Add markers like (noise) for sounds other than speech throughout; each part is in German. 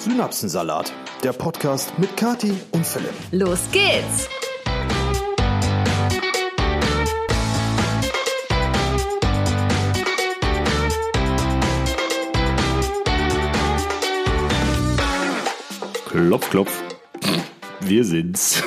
Synapsensalat, der Podcast mit Kati und Philipp. Los geht's! Klopf, klopf. Wir sind's.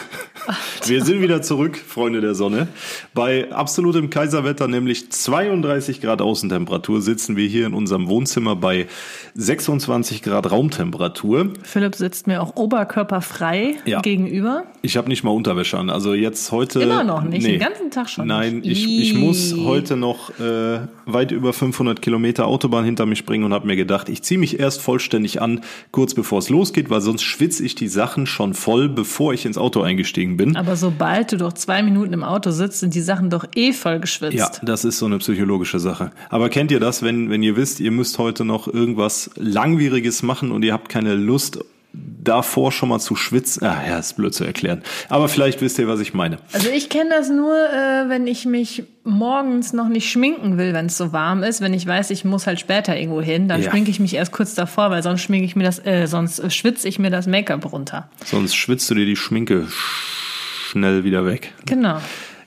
(laughs) Wir sind wieder zurück, Freunde der Sonne. Bei absolutem Kaiserwetter, nämlich 32 Grad Außentemperatur, sitzen wir hier in unserem Wohnzimmer bei 26 Grad Raumtemperatur. Philipp sitzt mir auch oberkörperfrei Ja. gegenüber. Ich habe nicht mal Unterwäsche an. Also jetzt heute. Immer noch nicht, Nee. den ganzen Tag schon Nein, nicht. ich, ich muss heute noch äh, weit über 500 Kilometer Autobahn hinter mich bringen und habe mir gedacht, ich ziehe mich erst vollständig an, kurz bevor es losgeht, weil sonst schwitze ich die Sachen schon voll, bevor ich ins Auto eingestiegen bin. Aber sobald du doch zwei Minuten im Auto sitzt, sind die Sachen doch eh voll geschwitzt. Ja, das ist so eine psychologische Sache. Aber kennt ihr das, wenn, wenn ihr wisst, ihr müsst heute noch irgendwas Langwieriges machen und ihr habt keine Lust, davor schon mal zu schwitzen? Ah, ja, ist blöd zu erklären. Aber vielleicht wisst ihr, was ich meine. Also ich kenne das nur, äh, wenn ich mich morgens noch nicht schminken will, wenn es so warm ist. Wenn ich weiß, ich muss halt später irgendwo hin, dann Ja. schminke ich mich erst kurz davor, weil sonst schminke ich mir das, äh, sonst schwitze ich mir das Make-up runter. Sonst schwitzt du dir die Schminke schnell wieder weg. Genau.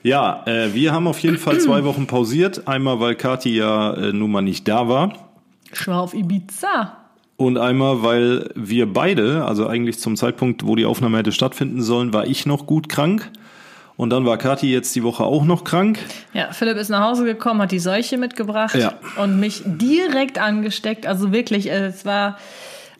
Ja, äh, wir haben auf jeden Fall zwei Wochen pausiert. Einmal, weil Kathi ja äh, nun mal nicht da war. Ich war auf Ibiza. Und einmal, weil wir beide, also eigentlich zum Zeitpunkt, wo die Aufnahme hätte stattfinden sollen, war ich noch gut krank. Und dann war Kathi jetzt die Woche auch noch krank. Ja, Philipp ist nach Hause gekommen, hat die Seuche mitgebracht Ja. und mich direkt angesteckt. Also wirklich, äh, es war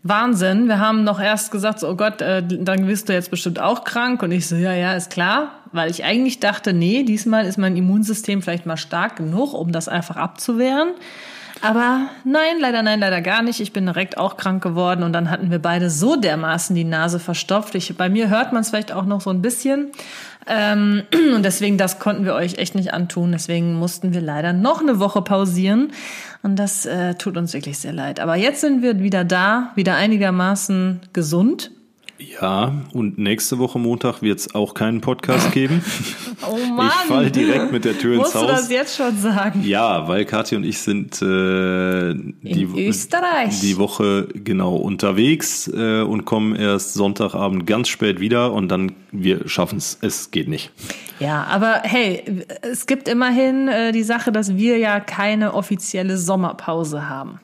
Wahnsinn. Wir haben noch erst gesagt, so, oh Gott, äh, dann bist du jetzt bestimmt auch krank. Und ich so, ja, ja, ist klar. Weil ich eigentlich dachte, nee, diesmal ist mein Immunsystem vielleicht mal stark genug, um das einfach abzuwehren. Aber nein, leider nein, leider gar nicht. Ich bin direkt auch krank geworden und dann hatten wir beide so dermaßen die Nase verstopft. Ich, bei mir hört man es vielleicht auch noch so ein bisschen. Ähm, (clears throat) und deswegen, das konnten wir euch echt nicht antun. Deswegen mussten wir leider noch eine Woche pausieren. Und das äh, tut uns wirklich sehr leid. Aber jetzt sind wir wieder da, wieder einigermaßen gesund. Ja, und nächste Woche Montag wird es auch keinen Podcast geben. (laughs) Oh Mann! Ich fall direkt mit der Tür ins Musst du Haus. das jetzt schon sagen? Ja, weil Kathi und ich sind äh, die, die Woche genau unterwegs äh, und kommen erst Sonntagabend ganz spät wieder und dann wir schaffen es. Es geht nicht. Ja, aber hey, es gibt immerhin äh, die Sache, dass wir ja keine offizielle Sommerpause haben.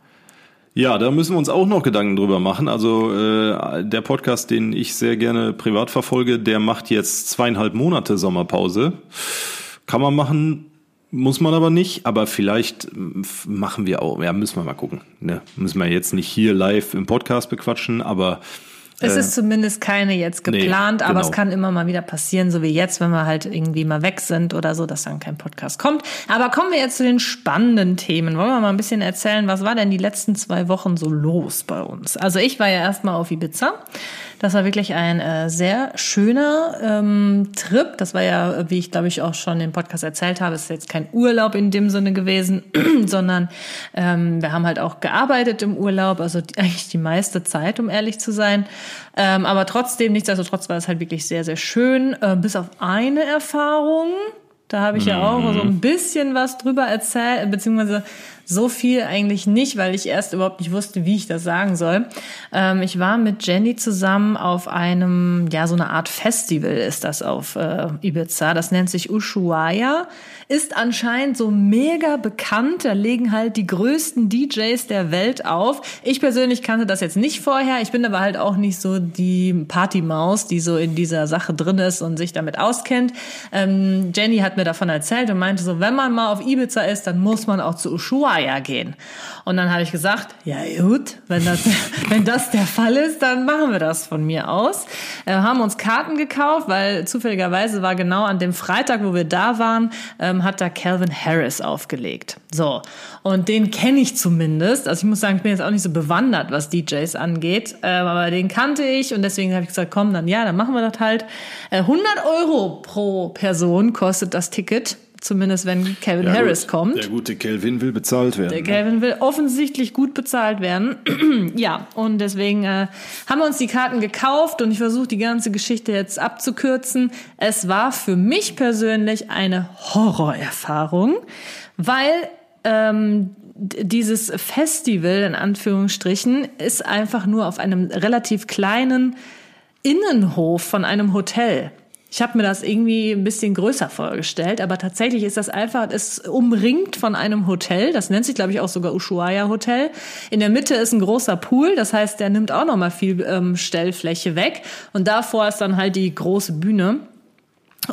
Ja, da müssen wir uns auch noch Gedanken drüber machen. Also äh, der Podcast, den ich sehr gerne privat verfolge, der macht jetzt zweieinhalb Monate Sommerpause. Kann man machen, muss man aber nicht. Aber vielleicht f- machen wir auch. Ja, müssen wir mal gucken. Ne? Müssen wir jetzt nicht hier live im Podcast bequatschen, aber Es ist zumindest keine jetzt nee, geplant, aber genau. es kann immer mal wieder passieren, so wie jetzt, wenn wir halt irgendwie mal weg sind oder so, dass dann kein Podcast kommt. Aber kommen wir jetzt zu den spannenden Themen. Wollen wir mal ein bisschen erzählen, was war denn die letzten zwei Wochen so los bei uns? Also ich war ja erstmal auf Ibiza. Das war wirklich ein äh, sehr schöner ähm, Trip. Das war ja, wie ich glaube ich auch schon im Podcast erzählt habe, ist jetzt kein Urlaub in dem Sinne gewesen, (clears throat) sondern ähm, wir haben halt auch gearbeitet im Urlaub, also die, (laughs) eigentlich die meiste Zeit, um ehrlich zu sein. Ähm, aber trotzdem, nichtsdestotrotz war es halt wirklich sehr, sehr schön. Äh, bis auf eine Erfahrung, da habe ich ja auch so ein bisschen was drüber erzählt, beziehungsweise so viel eigentlich nicht, weil ich erst überhaupt nicht wusste, wie ich das sagen soll. Ähm, ich war mit Jenny zusammen auf einem, ja, so eine Art Festival ist das auf äh, Ibiza. Das nennt sich Ushuaia. Ist anscheinend so mega bekannt. Da legen halt die größten DJs der Welt auf. Ich persönlich kannte das jetzt nicht vorher. Ich bin aber halt auch nicht so die Partymaus, die so in dieser Sache drin ist und sich damit auskennt. Ähm, Jenny hat mir davon erzählt und meinte so, wenn man mal auf Ibiza ist, dann muss man auch zu Ushuaia gehen. Und dann habe ich gesagt, ja gut, wenn das, (laughs) wenn das der Fall ist, dann machen wir das von mir aus. Äh, haben uns Karten gekauft, weil zufälligerweise war genau an dem Freitag, wo wir da waren, ähm, hat da Calvin Harris aufgelegt. So. Und den kenne ich zumindest. Also ich muss sagen, ich bin jetzt auch nicht so bewandert, was DJs angeht. Ähm, aber den kannte ich und deswegen habe ich gesagt, komm, dann ja, dann machen wir das halt. Äh, 100 Euro pro Person kostet das Ticket. Zumindest wenn Calvin Ja, Harris gut. kommt. Der gute Kelvin will bezahlt werden. Der Calvin will offensichtlich gut bezahlt werden. (clears throat) ja, und deswegen äh, haben wir uns die Karten gekauft und ich versuche die ganze Geschichte jetzt abzukürzen. Es war für mich persönlich eine Horrorerfahrung, weil ähm, dieses Festival in Anführungsstrichen ist einfach nur auf einem relativ kleinen Innenhof von einem Hotel. Ich habe mir das irgendwie ein bisschen größer vorgestellt, aber tatsächlich ist das einfach, es umringt von einem Hotel. Das nennt sich, glaube ich, auch sogar Ushuaia Hotel. In der Mitte ist ein großer Pool, das heißt, der nimmt auch noch mal viel ähm, Stellfläche weg. Und davor ist dann halt die große Bühne.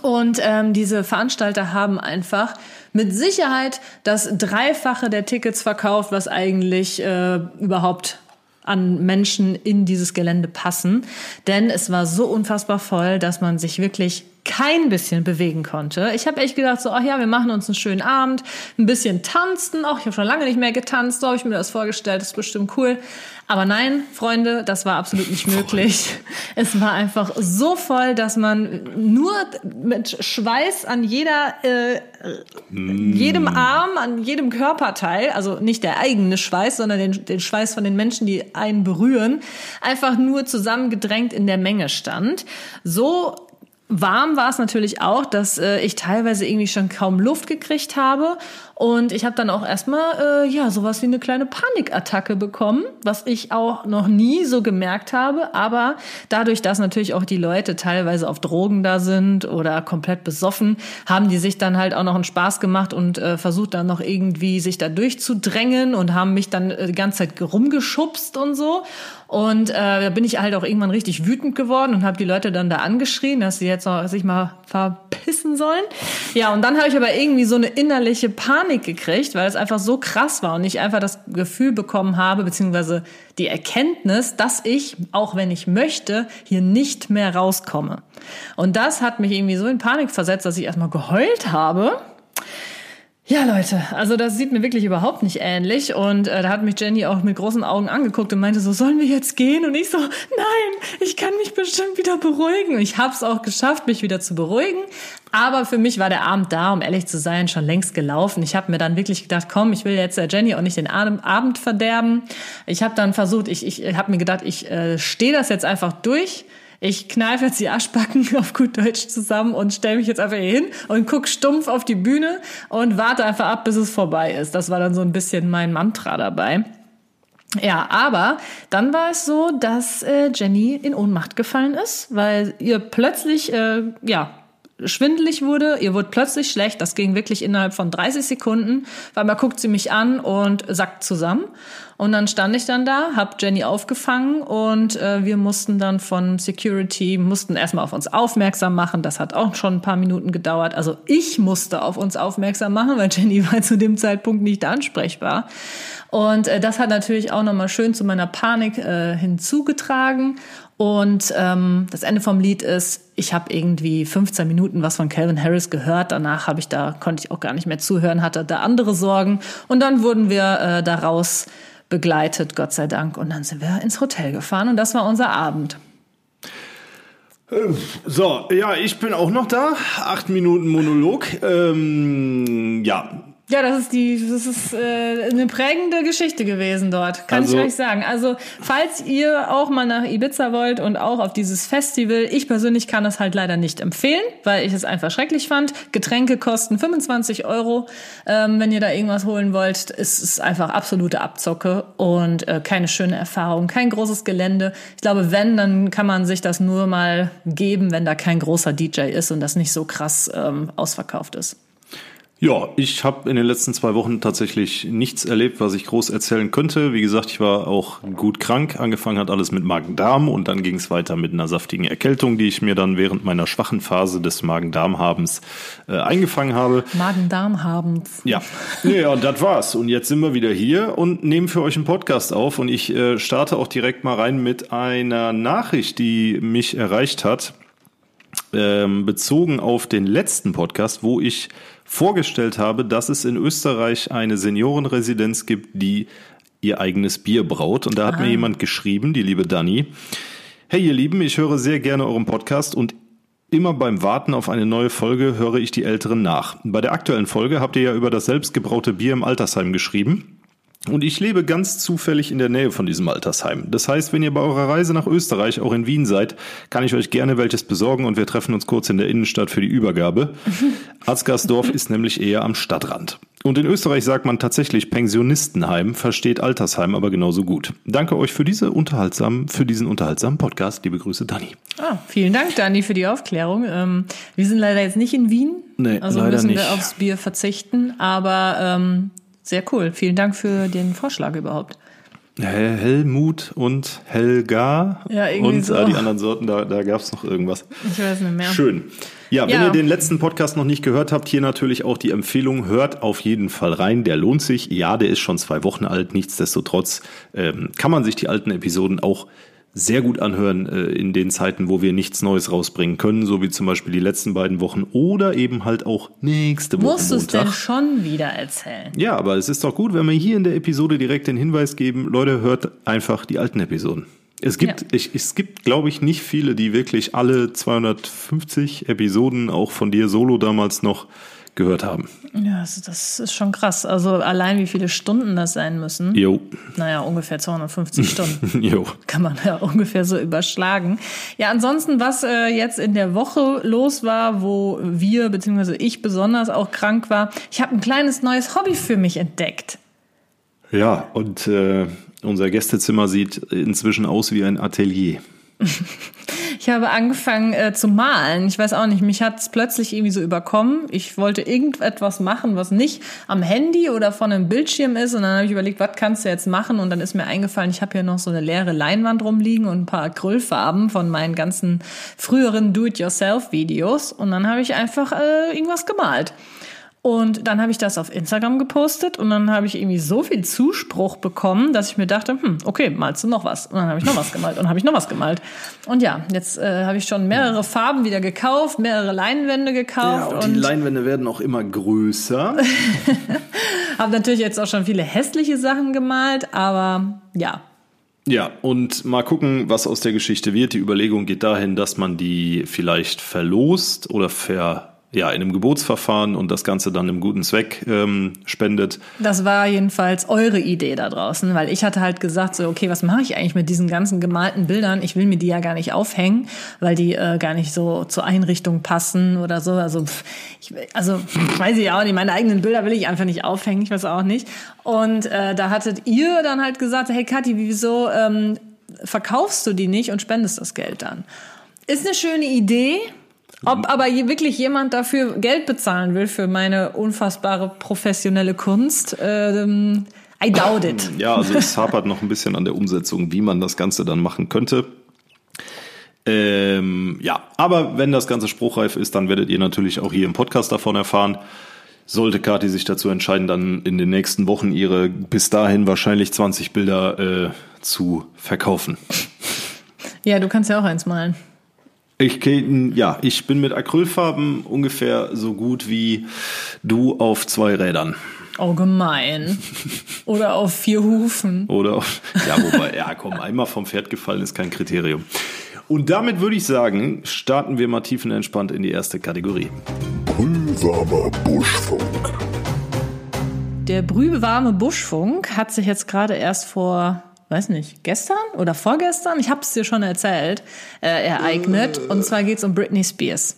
Und ähm, diese Veranstalter haben einfach mit Sicherheit das Dreifache der Tickets verkauft, was eigentlich äh, überhaupt an Menschen in dieses Gelände passen. Denn es war so unfassbar voll, dass man sich wirklich kein bisschen bewegen konnte. Ich habe echt gedacht, so, ach ja, wir machen uns einen schönen Abend, ein bisschen tanzen. Auch ich habe schon lange nicht mehr getanzt, so habe ich mir das vorgestellt, das ist bestimmt cool. Aber nein, Freunde, das war absolut nicht möglich. Es war einfach so voll, dass man nur mit Schweiß an jeder, äh, mm. jedem Arm, an jedem Körperteil, also nicht der eigene Schweiß, sondern den, den Schweiß von den Menschen, die einen berühren, einfach nur zusammengedrängt in der Menge stand. So Warm war es natürlich auch, dass äh, ich teilweise irgendwie schon kaum Luft gekriegt habe. Und ich habe dann auch erstmal äh, ja sowas wie eine kleine Panikattacke bekommen, was ich auch noch nie so gemerkt habe. Aber dadurch, dass natürlich auch die Leute teilweise auf Drogen da sind oder komplett besoffen, haben die sich dann halt auch noch einen Spaß gemacht und äh, versucht dann noch irgendwie sich da durchzudrängen und haben mich dann äh, die ganze Zeit rumgeschubst und so. Und äh, da bin ich halt auch irgendwann richtig wütend geworden und habe die Leute dann da angeschrien, dass sie jetzt auch sich mal verpissen sollen. Ja, und dann habe ich aber irgendwie so eine innerliche Panik gekriegt, weil es einfach so krass war und ich einfach das Gefühl bekommen habe, beziehungsweise die Erkenntnis, dass ich, auch wenn ich möchte, hier nicht mehr rauskomme. Und das hat mich irgendwie so in Panik versetzt, dass ich erstmal geheult habe ja, Leute, also das sieht mir wirklich überhaupt nicht ähnlich. Und äh, da hat mich Jenny auch mit großen Augen angeguckt und meinte so, sollen wir jetzt gehen? Und ich so, nein, ich kann mich bestimmt wieder beruhigen. Und ich habe es auch geschafft, mich wieder zu beruhigen. Aber für mich war der Abend da, um ehrlich zu sein, schon längst gelaufen. Ich habe mir dann wirklich gedacht, komm, ich will jetzt der Jenny auch nicht den Abend verderben. Ich habe dann versucht, ich, ich habe mir gedacht, ich äh, stehe das jetzt einfach durch ich kneife jetzt die Aschbacken (laughs) auf gut Deutsch zusammen und stelle mich jetzt einfach hier hin und guck stumpf auf die Bühne und warte einfach ab, bis es vorbei ist. Das war dann so ein bisschen mein Mantra dabei. Ja, aber dann war es so, dass äh, Jenny in Ohnmacht gefallen ist, weil ihr plötzlich äh, ja schwindelig wurde, ihr wurde plötzlich schlecht, das ging wirklich innerhalb von 30 Sekunden, weil man guckt sie mich an und sackt zusammen. Und dann stand ich dann da, hab Jenny aufgefangen und äh, wir mussten dann von Security, mussten erstmal auf uns aufmerksam machen. Das hat auch schon ein paar Minuten gedauert. Also ich musste auf uns aufmerksam machen, weil Jenny (laughs) war zu dem Zeitpunkt nicht ansprechbar. Und äh, das hat natürlich auch nochmal schön zu meiner Panik äh, hinzugetragen. Und ähm, das Ende vom Lied ist, ich habe irgendwie 15 Minuten was von Calvin Harris gehört. Danach habe ich da konnte ich auch gar nicht mehr zuhören, hatte da andere Sorgen. Und dann wurden wir äh, daraus begleitet, Gott sei Dank. Und dann sind wir ins Hotel gefahren und das war unser Abend. So, ja, ich bin auch noch da. Acht Minuten Monolog. Ähm, ja, ja, das ist die, das ist äh, eine prägende Geschichte gewesen dort, kann also, ich euch sagen. Also, falls ihr auch mal nach Ibiza wollt und auch auf dieses Festival, ich persönlich kann das halt leider nicht empfehlen, weil ich es einfach schrecklich fand. Getränke kosten 25 Euro, ähm, wenn ihr da irgendwas holen wollt. Es ist einfach absolute Abzocke und äh, keine schöne Erfahrung, kein großes Gelände. Ich glaube, wenn, dann kann man sich das nur mal geben, wenn da kein großer DJ ist und das nicht so krass ähm, ausverkauft ist. Ja, ich habe in den letzten zwei Wochen tatsächlich nichts erlebt, was ich groß erzählen könnte. Wie gesagt, ich war auch gut krank. Angefangen hat alles mit Magen-Darm und dann ging es weiter mit einer saftigen Erkältung, die ich mir dann während meiner schwachen Phase des Magen-Darm-Habens äh, eingefangen habe. Magen-Darm-Habens. Ja, ja, das war's. Und jetzt sind wir wieder hier und nehmen für euch einen Podcast auf. Und ich äh, starte auch direkt mal rein mit einer Nachricht, die mich erreicht hat, ähm, bezogen auf den letzten Podcast, wo ich vorgestellt habe, dass es in Österreich eine Seniorenresidenz gibt, die ihr eigenes Bier braut. Und da hat ah. mir jemand geschrieben, die liebe Dani. Hey ihr Lieben, ich höre sehr gerne euren Podcast und immer beim Warten auf eine neue Folge höre ich die älteren nach. Bei der aktuellen Folge habt ihr ja über das selbstgebraute Bier im Altersheim geschrieben. Und ich lebe ganz zufällig in der Nähe von diesem Altersheim. Das heißt, wenn ihr bei eurer Reise nach Österreich auch in Wien seid, kann ich euch gerne welches besorgen und wir treffen uns kurz in der Innenstadt für die Übergabe. (laughs) Arzgersdorf ist nämlich eher am Stadtrand. Und in Österreich sagt man tatsächlich Pensionistenheim, versteht Altersheim aber genauso gut. Danke euch für diese unterhaltsamen, für diesen unterhaltsamen Podcast. Liebe Grüße, Dani. Ah, vielen Dank, Dani, für die Aufklärung. Ähm, wir sind leider jetzt nicht in Wien. Nee, also leider müssen nicht. wir aufs Bier verzichten. Aber ähm, sehr cool. Vielen Dank für den Vorschlag überhaupt. Hel Helmut und Helga Ja, und so. äh, die anderen Sorten, da, da gab es noch irgendwas. Ich weiß nicht mehr. Schön. Ja, wenn Ja. ihr den letzten Podcast noch nicht gehört habt, hier natürlich auch die Empfehlung, hört auf jeden Fall rein, der lohnt sich. Ja, der ist schon zwei Wochen alt, nichtsdestotrotz ähm, kann man sich die alten Episoden auch sehr gut anhören äh, in den Zeiten, wo wir nichts Neues rausbringen können, so wie zum Beispiel die letzten beiden Wochen oder eben halt auch nächste Woche Musst du es denn schon wieder erzählen? Ja, aber es ist doch gut, wenn wir hier in der Episode direkt den Hinweis geben, Leute, hört einfach die alten Episoden. Es gibt, Ja. ich, es gibt, glaube ich, nicht viele, die wirklich alle 250 Episoden auch von dir solo damals noch gehört haben. Ja, also das ist schon krass. Also allein wie viele Stunden das sein müssen. Jo, Naja, ungefähr 250 (laughs) Stunden. jo. Kann man ja (laughs) ungefähr so überschlagen. Ja, ansonsten, was äh, jetzt in der Woche los war, wo wir, beziehungsweise ich besonders auch krank war, ich habe ein kleines neues Hobby für mich entdeckt. Ja, und äh, unser Gästezimmer sieht inzwischen aus wie ein Atelier. Ich habe angefangen äh, zu malen. Ich weiß auch nicht, mich hat es plötzlich irgendwie so überkommen. Ich wollte irgendetwas machen, was nicht am Handy oder von einem Bildschirm ist. Und dann habe ich überlegt, was kannst du jetzt machen? Und dann ist mir eingefallen, ich habe hier noch so eine leere Leinwand rumliegen und ein paar Acrylfarben von meinen ganzen früheren Do-it-yourself-Videos. Und dann habe ich einfach äh, irgendwas gemalt. Und dann habe ich das auf Instagram gepostet und dann habe ich irgendwie so viel Zuspruch bekommen, dass ich mir dachte, hm, okay, malst du noch was? Und dann habe ich noch was gemalt und habe ich noch was gemalt. Und ja, jetzt äh, habe ich schon mehrere Farben wieder gekauft, mehrere Leinwände gekauft und, Leinwände werden auch immer größer. (laughs) habe natürlich jetzt auch schon viele hässliche Sachen gemalt, aber ja, Ja, und mal gucken, was aus der Geschichte wird. Die Überlegung geht dahin, dass man die vielleicht verlost oder ver, ja, in einem Gebotsverfahren und das Ganze dann einem guten Zweck ähm, spendet. Das war jedenfalls eure Idee da draußen, weil ich hatte halt gesagt, so, okay, was mache ich eigentlich mit diesen ganzen gemalten Bildern? Ich will mir die ja gar nicht aufhängen, weil die äh, gar nicht so zur Einrichtung passen oder so. Also, pff, ich, also weiß ich auch nicht, meine eigenen Bilder will ich einfach nicht aufhängen, ich weiß auch nicht. Und äh, da hattet ihr dann halt gesagt, hey Kathi, wieso ähm, verkaufst du die nicht und spendest das Geld dann? Ist eine schöne Idee. Ob aber wirklich jemand dafür Geld bezahlen will für meine unfassbare professionelle Kunst, ähm, I doubt it. Ja, also es hapert noch ein bisschen an der Umsetzung, wie man das Ganze dann machen könnte. Ähm, ja, aber wenn das Ganze spruchreif ist, dann werdet ihr natürlich auch hier im Podcast davon erfahren. Sollte Kathi sich dazu entscheiden, dann in den nächsten Wochen ihre bis dahin wahrscheinlich 20 Bilder äh, zu verkaufen. Ja, du kannst ja auch eins malen. Ich, ja, ich bin mit Acrylfarben ungefähr so gut wie du auf zwei Rädern. Oh, gemein. Oder auf vier Hufen. Oder auf, ja, wobei, ja, komm, einmal vom Pferd gefallen ist kein Kriterium. Und damit würde ich sagen, starten wir mal tiefenentspannt in die erste Kategorie. Brühwarmer Buschfunk. Der brühwarme Buschfunk hat sich jetzt gerade erst vor, weiß nicht, gestern oder vorgestern, ich habe es dir schon erzählt, äh, ereignet. Und zwar geht es um Britney Spears.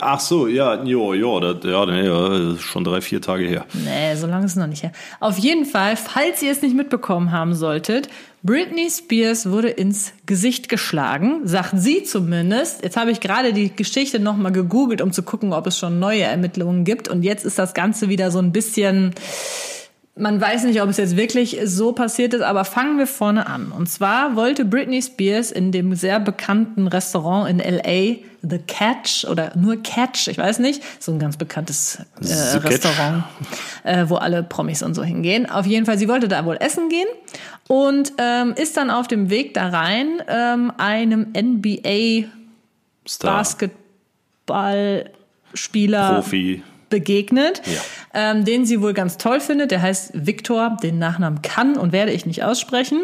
Ach so, ja, jo, jo, das, ja, nee, ja, das ist schon drei, vier Tage her. Nee, so lange ist es noch nicht her. Auf jeden Fall, falls ihr es nicht mitbekommen haben solltet, Britney Spears wurde ins Gesicht geschlagen, sagt sie zumindest. Jetzt habe ich gerade die Geschichte nochmal gegoogelt, um zu gucken, ob es schon neue Ermittlungen gibt. Und jetzt ist das Ganze wieder so ein bisschen man weiß nicht, ob es jetzt wirklich so passiert ist, aber fangen wir vorne an. Und zwar wollte Britney Spears in dem sehr bekannten Restaurant in LA, The Catch oder nur Catch, ich weiß nicht, so ein ganz bekanntes äh. Restaurant, äh, wo alle Promis und so hingehen. Auf jeden Fall, sie wollte da wohl essen gehen und ähm, ist dann auf dem Weg da rein ähm, einem NBA Star, Basketballspieler Profi. Begegnet, Ja. ähm, den sie wohl ganz toll findet. Der heißt Victor, den Nachnamen kann und werde ich nicht aussprechen.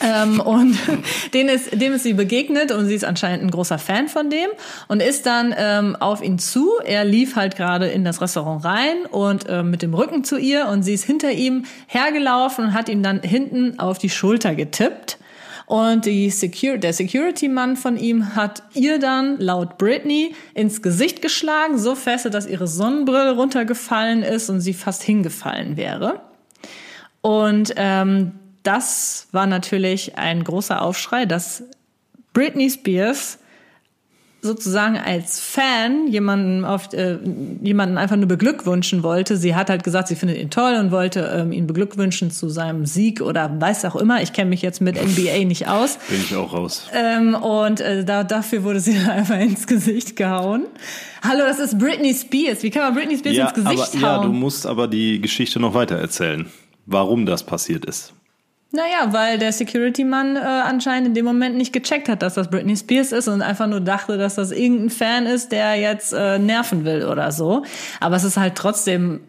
Ähm, und (laughs) den ist, dem ist sie begegnet und sie ist anscheinend ein großer Fan von dem und ist dann ähm, auf ihn zu. Er lief halt gerade in das Restaurant rein und ähm, mit dem Rücken zu ihr und sie ist hinter ihm hergelaufen und hat ihm dann hinten auf die Schulter getippt. Und die Secur der Security-Mann von ihm hat ihr dann laut Britney ins Gesicht geschlagen, so fest, dass ihre Sonnenbrille runtergefallen ist und sie fast hingefallen wäre. Und ähm, das war natürlich ein großer Aufschrei, dass Britney Spears sozusagen als Fan jemanden auf äh, jemanden einfach nur beglückwünschen wollte. Sie hat halt gesagt, sie findet ihn toll und wollte ähm, ihn beglückwünschen zu seinem Sieg oder weiß auch immer. Ich kenne mich jetzt mit NBA nicht aus. Bin ich auch raus. Ähm, und äh, da, dafür wurde sie (laughs) einfach ins Gesicht gehauen. Hallo, das ist Britney Spears. Wie kann man Britney Spears Ja, ins Gesicht aber, ja, hauen? du musst aber die Geschichte noch weiter erzählen, warum das passiert ist. Naja, weil der Security-Mann äh, anscheinend in dem Moment nicht gecheckt hat, dass das Britney Spears ist und einfach nur dachte, dass das irgendein Fan ist, der jetzt äh, nerven will oder so. Aber es ist halt trotzdem,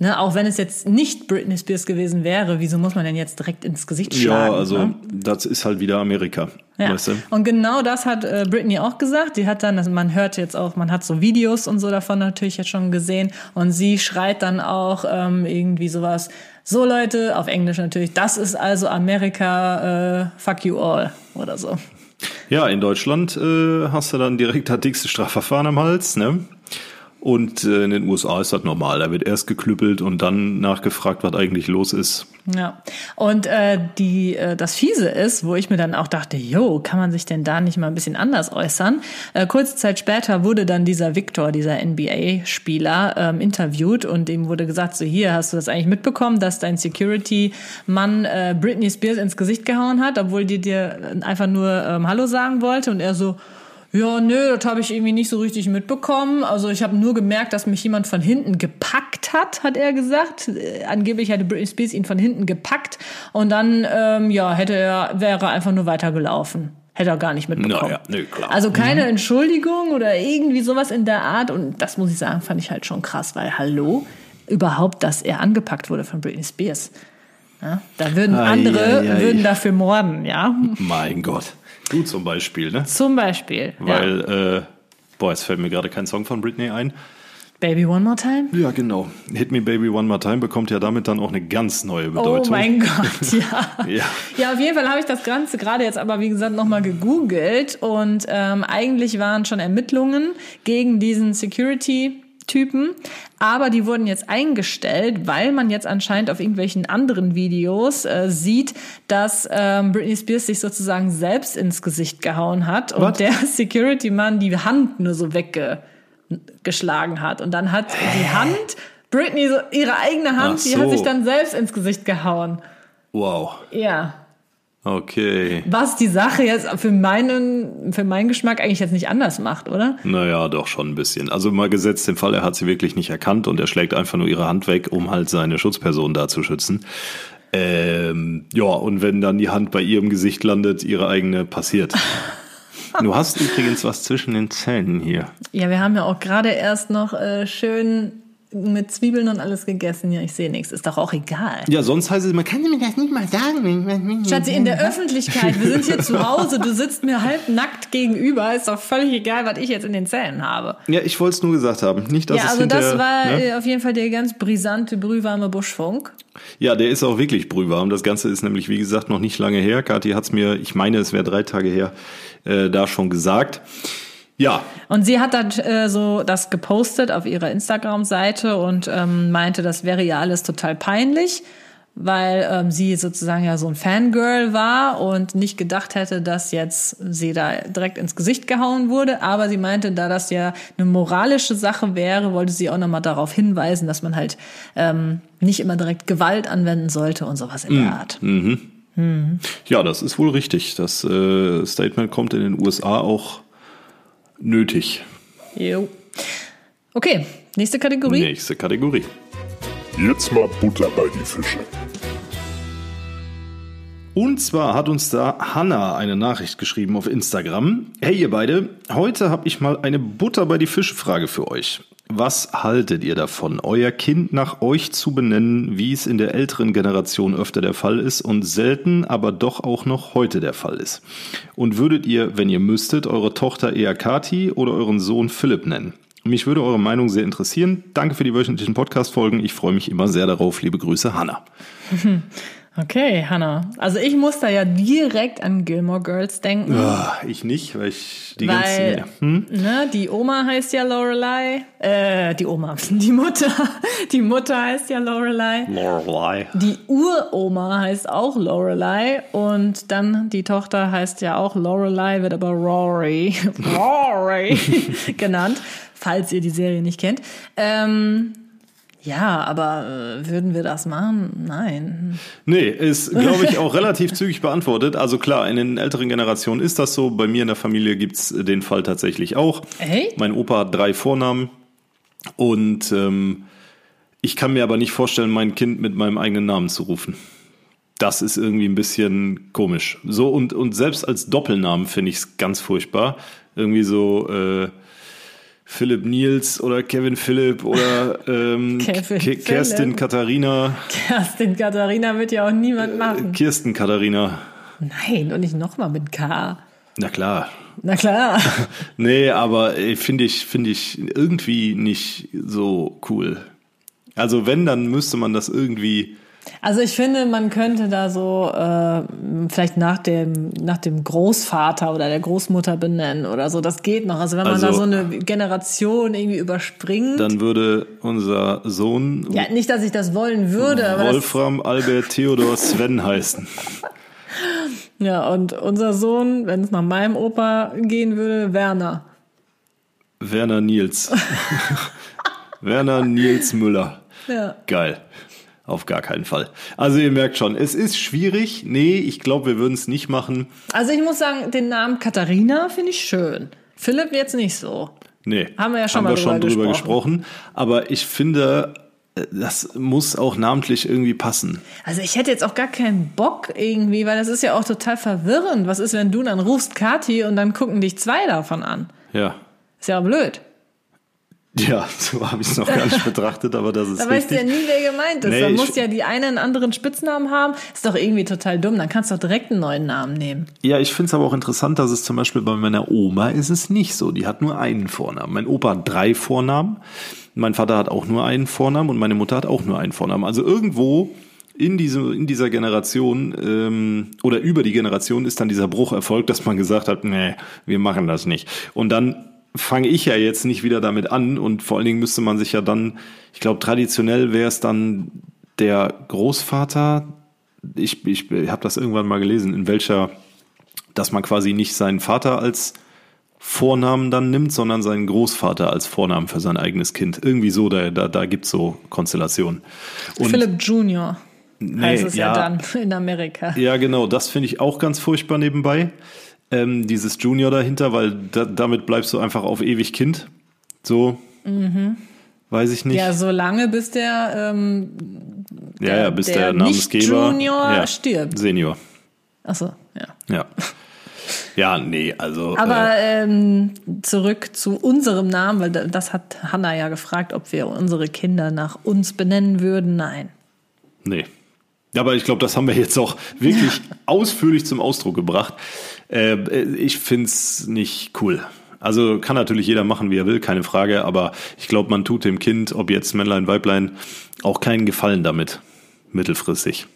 ne, auch wenn es jetzt nicht Britney Spears gewesen wäre, wieso muss man denn jetzt direkt ins Gesicht schlagen? ja, also ne? das ist halt wieder Amerika. Ja. Weißt du? Und genau das hat äh, Britney auch gesagt. Die hat dann, also man hört jetzt auch, man hat so Videos und so davon natürlich jetzt schon gesehen. Und sie schreit dann auch ähm, irgendwie sowas. So Leute, auf Englisch natürlich. Das ist also Amerika, äh, fuck you all oder so. Ja, in Deutschland äh, hast du dann direkt das dickste Strafverfahren am Hals, ne? Und äh, in den USA ist das normal. Da wird erst geklüppelt und dann nachgefragt, was eigentlich los ist. Ja. Und äh, die, äh, das Fiese ist, wo ich mir dann auch dachte, jo, kann man sich denn da nicht mal ein bisschen anders äußern? Äh, kurze Zeit später wurde dann dieser Victor, dieser NBA-Spieler, ähm, interviewt und ihm wurde gesagt, so hier, hast du das eigentlich mitbekommen, dass dein Security-Mann äh, Britney Spears ins Gesicht gehauen hat, obwohl die dir einfach nur ähm, Hallo sagen wollte? Und er so, ja, nö, das habe ich irgendwie nicht so richtig mitbekommen. Also ich habe nur gemerkt, dass mich jemand von hinten gepackt hat, hat er gesagt. Äh, Angeblich hatte Britney Spears ihn von hinten gepackt und dann ähm, ja hätte er wäre er einfach nur weitergelaufen. Hätte er gar nicht mitbekommen. Naja, nö, klar. Also keine Entschuldigung oder irgendwie sowas in der Art. Und das muss ich sagen, fand ich halt schon krass, weil hallo, überhaupt, dass er angepackt wurde von Britney Spears. Ja, da würden andere ei, ei. würden dafür morden, ja. Mein Gott. Du zum Beispiel, ne? Zum Beispiel. ja. Weil, äh, boah, jetzt fällt mir gerade kein Song von Britney ein. Baby One More Time? Ja, genau. Hit Me Baby One More Time bekommt ja damit dann auch eine ganz neue Bedeutung. Oh mein Gott, (laughs) ja. Ja. Ja, auf jeden Fall habe ich das Ganze gerade jetzt aber, wie gesagt, nochmal gegoogelt und ähm, eigentlich waren schon Ermittlungen gegen diesen Security-Typen, aber die wurden jetzt eingestellt, weil man jetzt anscheinend auf irgendwelchen anderen Videos äh, sieht, dass ähm, Britney Spears sich sozusagen selbst ins Gesicht gehauen hat und Was? der (laughs) Security-Mann die Hand nur so weggeschlagen hat und dann hat die Hand Britney so ihre eigene Hand, Ach die hat so. sich dann selbst ins Gesicht gehauen. Wow. Ja. Okay. Was die Sache jetzt für meinen, für meinen Geschmack eigentlich jetzt nicht anders macht, oder? Naja, doch schon ein bisschen. Also mal gesetzt den Fall, er hat sie wirklich nicht erkannt und er schlägt einfach nur ihre Hand weg, um halt seine Schutzperson da zu schützen. Ähm, ja, und wenn dann die Hand bei ihrem Gesicht landet, ihre eigene passiert. (laughs) Du hast übrigens was zwischen den Zähnen hier. Ja, wir haben ja auch gerade erst noch äh, schön mit Zwiebeln und alles gegessen. Ja, ich sehe nichts. Ist doch auch egal. Ja, sonst heißt es, man kann mir das nicht mal sagen. Schatzi, in der Öffentlichkeit, wir sind hier (laughs) zu Hause, du sitzt mir halb nackt gegenüber, ist doch völlig egal, was ich jetzt in den Zähnen habe. Ja, ich wollte es nur gesagt haben. Nicht, dass ja, es also das war ne? äh, auf jeden Fall der ganz brisante, brühwarme Buschfunk. Ja, der ist auch wirklich brühwarm. Das Ganze ist nämlich, wie gesagt, noch nicht lange her. Kathi hat's mir, ich meine, es wäre drei Tage her, äh, da schon gesagt. Ja, Und sie hat dann äh, so das gepostet auf ihrer Instagram-Seite und ähm, meinte, das wäre ihr alles total peinlich, weil ähm, sie sozusagen ja so ein Fangirl war und nicht gedacht hätte, dass jetzt sie da direkt ins Gesicht gehauen wurde. Aber sie meinte, da das ja eine moralische Sache wäre, wollte sie auch nochmal darauf hinweisen, dass man halt ähm, nicht immer direkt Gewalt anwenden sollte und sowas in der Art. ja, das ist wohl richtig. Das äh, Statement kommt in den USA auch nötig. Jo. Okay, nächste Kategorie. Nächste Kategorie. Jetzt mal Butter bei die Fische. Und zwar hat uns da Hanna eine Nachricht geschrieben auf Instagram. Hey ihr beide, heute habe ich mal eine Butter bei die Fische Frage für euch. Was haltet ihr davon, euer Kind nach euch zu benennen, wie es in der älteren Generation öfter der Fall ist und selten, aber doch auch noch heute der Fall ist? Und würdet ihr, wenn ihr müsstet, eure Tochter eher Kati oder euren Sohn Philipp nennen? Mich würde eure Meinung sehr interessieren. Danke für die wöchentlichen Podcast-Folgen. Ich freue mich immer sehr darauf. Liebe Grüße, Hanna. (laughs) Okay, Hannah. Also ich muss da ja direkt an Gilmore Girls denken. Ja, ich nicht, weil ich die weil, ganzen. Hm? ne, die Oma heißt ja Lorelei. Äh, die Oma. (laughs) Die Mutter. Die Mutter heißt ja Lorelei. Lorelei. Die Uroma heißt auch Lorelei. Und dann die Tochter heißt ja auch Lorelei, wird aber Rory. (laughs) Rory (laughs) genannt. Falls ihr die Serie nicht kennt. Ähm, ja, aber äh, würden wir das machen? Nein. Nee, ist, glaube ich, auch relativ zügig beantwortet. Also klar, in den älteren Generationen ist das so. Bei mir in der Familie gibt's den Fall tatsächlich auch. Hey? Mein Opa hat drei Vornamen und ähm, ich kann mir aber nicht vorstellen, mein Kind mit meinem eigenen Namen zu rufen. Das ist irgendwie ein bisschen komisch. So und, und selbst als Doppelnamen finde ich es ganz furchtbar. Irgendwie so äh, Philipp Niels oder Kevin Philipp oder (laughs) ähm, Kevin Ke- Kerstin Philipp. Katharina, Kerstin Katharina wird ja auch niemand machen. Kirsten Katharina. Nein, und nicht nochmal mit K. Na klar. Na klar. (laughs) Nee, aber äh, finde ich, finde ich irgendwie nicht so cool. Also wenn, dann müsste man das irgendwie. Also ich finde, man könnte da so äh, vielleicht nach dem, nach dem Großvater oder der Großmutter benennen oder so. Das geht noch. Also wenn man Also- da so eine Generation irgendwie überspringt. Dann würde unser Sohn ja, nicht, dass ich das wollen würde, Wolfram Albert Theodor Sven heißen. ja, und unser Sohn, wenn es nach meinem Opa gehen würde, Werner. Werner Nils. (laughs) Werner Nils Müller. Ja. Geil. Auf gar keinen Fall. Also ihr merkt schon, es ist schwierig. Nee, ich glaube, wir würden es nicht machen. Also ich muss sagen, den Namen Katharina finde ich schön. Philipp jetzt nicht so. Nee. Haben wir ja schon haben mal wir schon drüber drüber gesprochen. gesprochen. Aber ich finde, äh, das muss auch namentlich irgendwie passen. Also ich hätte jetzt auch gar keinen Bock irgendwie, weil das ist ja auch total verwirrend. Was ist, wenn du dann rufst Kathi und dann gucken dich zwei davon an? Ja. Ist ja blöd. Ja, so habe ich es noch gar nicht betrachtet, aber das ist Da weißt du richtig. ja nie, wer gemeint ist. Nee, dann muss ja die eine einen anderen Spitznamen haben. Ist doch irgendwie total dumm. Dann kannst du doch direkt einen neuen Namen nehmen. Ja, ich finde es aber auch interessant, dass es zum Beispiel bei meiner Oma ist es nicht so. Die hat nur einen Vornamen. Mein Opa hat drei Vornamen. Mein Vater hat auch nur einen Vornamen und meine Mutter hat auch nur einen Vornamen. Also irgendwo in, diese, in dieser Generation ähm, oder über die Generation ist dann dieser Bruch erfolgt, dass man gesagt hat, nee, wir machen das nicht. Und dann fange ich ja jetzt nicht wieder damit an und vor allen Dingen müsste man sich ja dann, ich glaube, traditionell wäre es dann der Großvater, ich, ich habe das irgendwann mal gelesen, in welcher, dass man quasi nicht seinen Vater als Vornamen dann nimmt, sondern seinen Großvater als Vornamen für sein eigenes Kind. Irgendwie so, da, da, da gibt's so Konstellationen. Und Philipp Junior heißt es ja, ja. dann in Amerika. ja, genau, das finde ich auch ganz furchtbar nebenbei. Ähm, dieses Junior dahinter, weil da, damit bleibst du einfach auf ewig Kind. So, weiß ich nicht. Mhm. Ja, so lange bis der, ähm, ja, ja, bis der, der Namensgeber. Nicht-Junior ja, stirbt. Senior. achso, ja. Ja. Ja, nee, also. Aber äh, ähm, zurück zu unserem Namen, weil da- das hat Hanna ja gefragt, ob wir unsere Kinder nach uns benennen würden. Nein. Nee. Ja, Aber ich glaube, das haben wir jetzt auch wirklich (laughs) ausführlich zum Ausdruck gebracht. Äh, ich find's nicht cool. Also kann natürlich jeder machen, wie er will, keine Frage. Aber ich glaube, man tut dem Kind, ob jetzt Männlein, Weiblein, auch keinen Gefallen damit. Mittelfristig.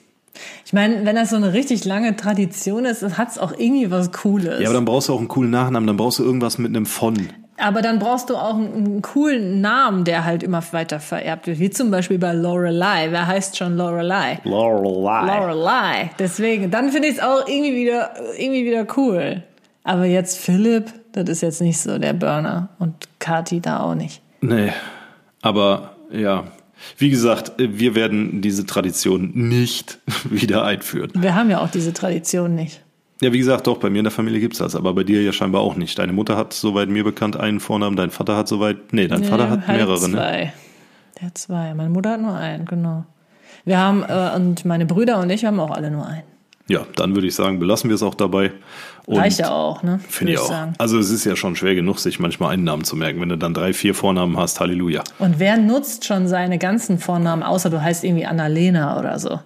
Ich meine, wenn das so eine richtig lange Tradition ist, hat es auch irgendwie was Cooles. Ja, aber dann brauchst du auch einen coolen Nachnamen, dann brauchst du irgendwas mit einem von. Aber dann brauchst du auch einen, einen coolen Namen, der halt immer weiter vererbt wird. Wie zum Beispiel bei Lorelei. Wer heißt schon Lorelei? Lorelei. Lorelei. Deswegen, dann finde ich es auch irgendwie wieder, irgendwie wieder cool. Aber jetzt Philipp, das ist jetzt nicht so der Burner. Und Kati da auch nicht. Nee, aber ja. Wie gesagt, wir werden diese Tradition nicht (laughs) wieder einführen. Wir haben ja auch diese Tradition nicht. Ja, wie gesagt, doch, bei mir in der Familie gibt's das, aber bei dir ja scheinbar auch nicht. Deine Mutter hat, soweit mir bekannt, einen Vornamen, dein Vater hat soweit, nee, dein Vater hat mehrere, ne? zwei. Der hat zwei. Meine Mutter hat nur einen, genau. Wir haben, äh, und meine Brüder und ich haben auch alle nur einen. Ja, dann würde ich sagen, belassen wir es auch dabei. Und Reicht ja auch, ne? Finde ich auch. sagen. Also es ist ja schon schwer genug, sich manchmal einen Namen zu merken. Wenn du dann drei, vier Vornamen hast, Halleluja. Und wer nutzt schon seine ganzen Vornamen, außer du heißt irgendwie Annalena oder so?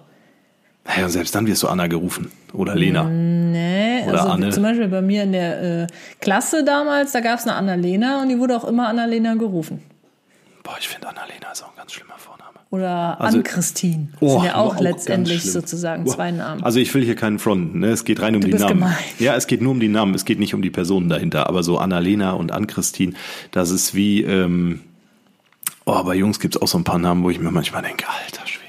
Naja, selbst dann wirst du Anna gerufen. Oder Lena. Nee, Oder also Anne. zum Beispiel bei mir in der äh, Klasse damals, da gab es eine Annalena und die wurde auch immer Annalena gerufen. Boah, ich finde Annalena ist auch ein ganz schlimmer Vorname. Oder Also- Ann-Christine. Oh, sind ja auch, ganz letztendlich sozusagen Boah. zwei Namen. Also ich will hier keinen fronten, ne? Es geht rein um die bist Namen. gemein. Ja, es geht nur um die Namen, es geht nicht um die Personen dahinter. Aber so Annalena und Ann-Christine, das ist wie, ähm, oh, bei Jungs gibt's auch so ein paar Namen, wo ich mir manchmal denke, alter Schwede.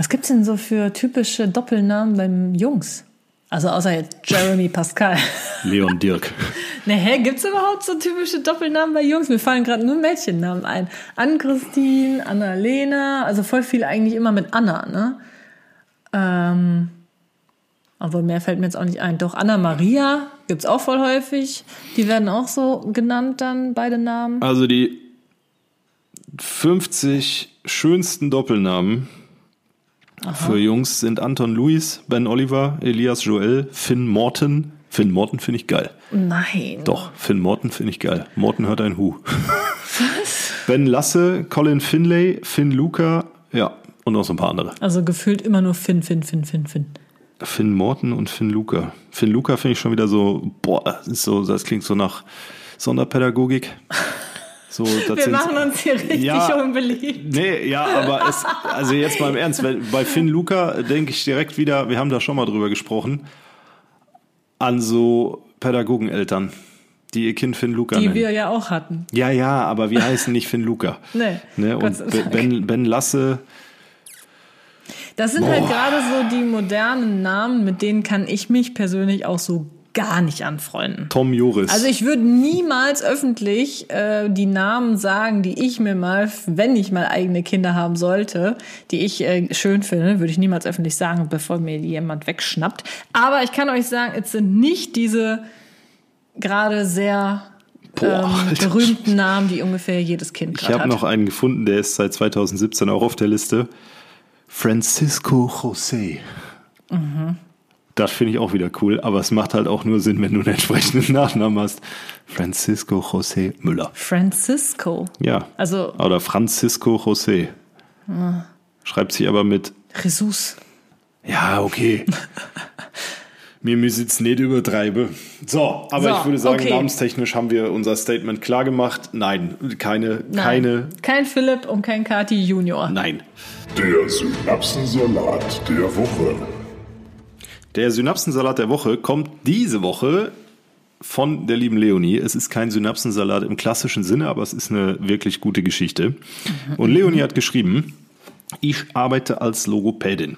Was gibt's denn so für typische Doppelnamen beim Jungs? Also außer jetzt Jeremy Pascal. (laughs) Leon Dirk. Ne, hä, gibt's überhaupt so typische Doppelnamen bei Jungs? Mir fallen gerade nur Mädchennamen ein. Ann-Christine, Annalena, also voll viel eigentlich immer mit Anna, ne? Ähm, aber mehr fällt mir jetzt auch nicht ein. Doch Anna Maria gibt's auch voll häufig. Die werden auch so genannt dann, beide Namen. Also die 50 schönsten Doppelnamen für Jungs sind Anton Luis, Ben Oliver, Elias Joel, Finn Morton. Finn Morton finde ich geil. Nein. Doch, Finn Morton finde ich geil. Morton hört ein Hu. (laughs) (laughs) Ben Lasse, Colin Finlay, Finn Luca, ja, und noch so ein paar andere. Also gefühlt immer nur Finn, Finn, Finn, Finn, Finn. Finn Morton und Finn Luca. Finn Luca finde ich schon wieder so, boah, so, das klingt so nach Sonderpädagogik. (laughs) So, Wir machen uns hier richtig Ja. unbeliebt. Nee, ja, aber es, also jetzt mal im Ernst, bei Finn Luca denke ich direkt wieder, wir haben da schon mal drüber gesprochen, an so Pädagogeneltern, die ihr Kind Finn Luca Die nennen. wir ja auch hatten. ja, ja, aber wir heißen nicht Finn Luca. (laughs) Nee, Ne? Und. Ben, ben Lasse, Das sind halt gerade so die modernen Namen, mit denen kann ich mich persönlich auch so gar nicht anfreunden. Tom Joris. Also ich würde niemals öffentlich äh, die Namen sagen, die ich mir mal, wenn ich mal eigene Kinder haben sollte, die ich äh, schön finde, würde ich niemals öffentlich sagen, bevor mir jemand wegschnappt. Aber ich kann euch sagen, es sind nicht diese gerade sehr Boah, ähm, berühmten Namen, die ungefähr jedes Kind ich gerade habe hat. noch einen gefunden, der ist seit 2017 auch auf der Liste. Francisco José. Mhm. Das finde ich auch wieder cool, aber es macht halt auch nur Sinn, wenn du einen entsprechenden (laughs) Nachnamen hast. Francisco José Müller. Francisco. Ja. Also Oder Francisco José. Schreibt sich aber mit, Jesus. ja, okay. (laughs) Wir müssen jetzt nicht übertreiben. So, aber So, ich würde sagen, okay. namenstechnisch haben wir unser Statement klar gemacht. Nein, keine, Nein. keine, Kein Philipp und kein Kati Junior. nein. Der Synapsensalat der Woche. Der Synapsensalat der Woche kommt diese Woche von der lieben Leonie. Es ist kein Synapsensalat im klassischen Sinne, aber es ist eine wirklich gute Geschichte. Und Leonie hat geschrieben, ich arbeite als Logopädin.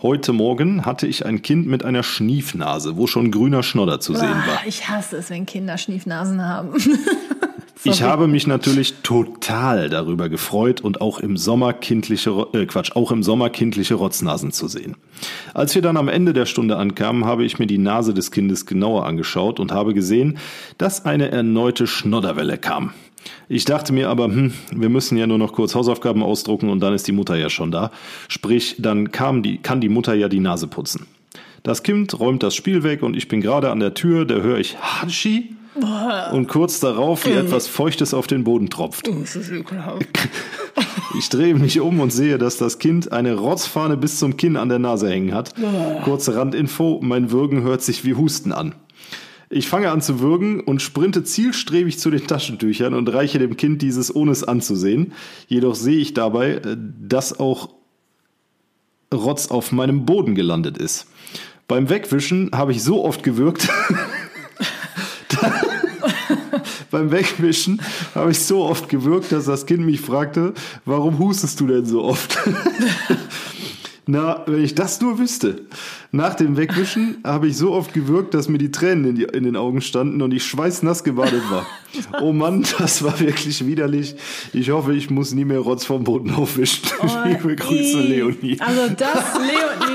Heute Morgen hatte ich ein Kind mit einer Schniefnase, wo schon grüner Schnodder zu sehen war. Ich hasse es, wenn Kinder Schniefnasen haben. (laughs) Ich habe mich natürlich total darüber gefreut und auch im Sommer kindliche, äh, Quatsch, auch im Sommer kindliche Rotznasen zu sehen. Als wir dann am Ende der Stunde ankamen, habe ich mir die Nase des Kindes genauer angeschaut und habe gesehen, dass eine erneute Schnodderwelle kam. Ich dachte mir aber, hm, wir müssen ja nur noch kurz Hausaufgaben ausdrucken und dann ist die Mutter ja schon da. Sprich, dann kam die, kann die Mutter ja die Nase putzen. Das Kind räumt das Spiel weg und ich bin gerade an der Tür, da höre ich Hatschi und kurz darauf, wie etwas Feuchtes auf den Boden tropft. Das ist ekelhaft. (laughs) Ich drehe mich um und sehe, dass das Kind eine Rotzfahne bis zum Kinn an der Nase hängen hat. Kurze Randinfo, mein Würgen hört sich wie Husten an. Ich fange an zu würgen und sprinte zielstrebig zu den Taschentüchern und reiche dem Kind dieses, ohne es anzusehen. Jedoch sehe ich dabei, äh, dass auch Rotz auf meinem Boden gelandet ist. Beim Wegwischen habe ich so oft gewürgt. (laughs) Beim Wegwischen habe ich so oft gewürgt, dass das Kind mich fragte, warum hustest du denn so oft? (laughs) Na, wenn ich das nur wüsste. Nach dem Wegwischen habe ich so oft gewürgt, dass mir die Tränen in, die, in den Augen standen und ich schweißnass gebadet war. (laughs) Oh Mann, das war wirklich widerlich. Ich hoffe, ich muss nie mehr Rotz vom Boden aufwischen. (laughs) Liebe Grüße. Leonie. Also das, Leonie,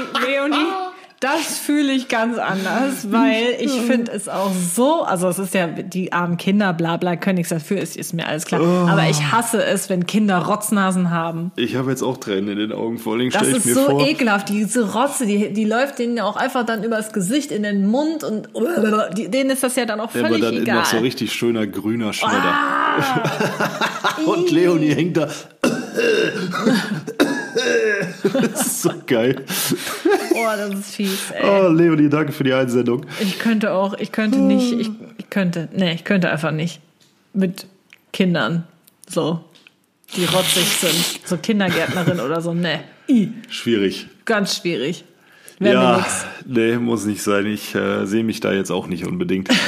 das fühle ich ganz anders, weil ich (laughs) finde es auch so, also es ist ja, die armen Kinder, bla bla, können nichts dafür, ist, ist mir alles klar. Oh. Aber ich hasse es, wenn Kinder Rotznasen haben. Ich habe jetzt auch Tränen in den Augen, vor allem Das stelle ich ist mir so vor. ekelhaft. Diese Rotze, die, die läuft denen ja auch einfach dann übers Gesicht in den Mund und (laughs) die, denen ist das ja dann auch Der war völlig dann egal. noch so richtig schöner grüner Schmodder. ah, (laughs) Und Leonie hängt da. (laughs) das ist so geil. oh, das ist fies, ey. Oh, Leonie, danke für die Einsendung. Ich könnte auch, ich könnte nicht, ich, ich könnte, nee, ich könnte einfach nicht mit Kindern so, die rotzig sind, so Kindergärtnerin oder so, nee, I, Schwierig. ganz schwierig. Mir Ja, nee, muss nicht sein. Ich äh, sehe mich da jetzt auch nicht unbedingt. (laughs)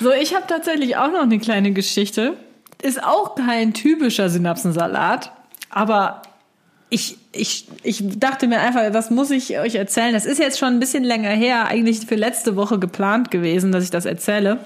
So, ich habe tatsächlich auch noch eine kleine Geschichte. Ist auch kein typischer Synapsensalat, aber ich, ich, ich dachte mir einfach, das muss ich euch erzählen. Das ist jetzt schon ein bisschen länger her, eigentlich für letzte Woche geplant gewesen, dass ich das erzähle.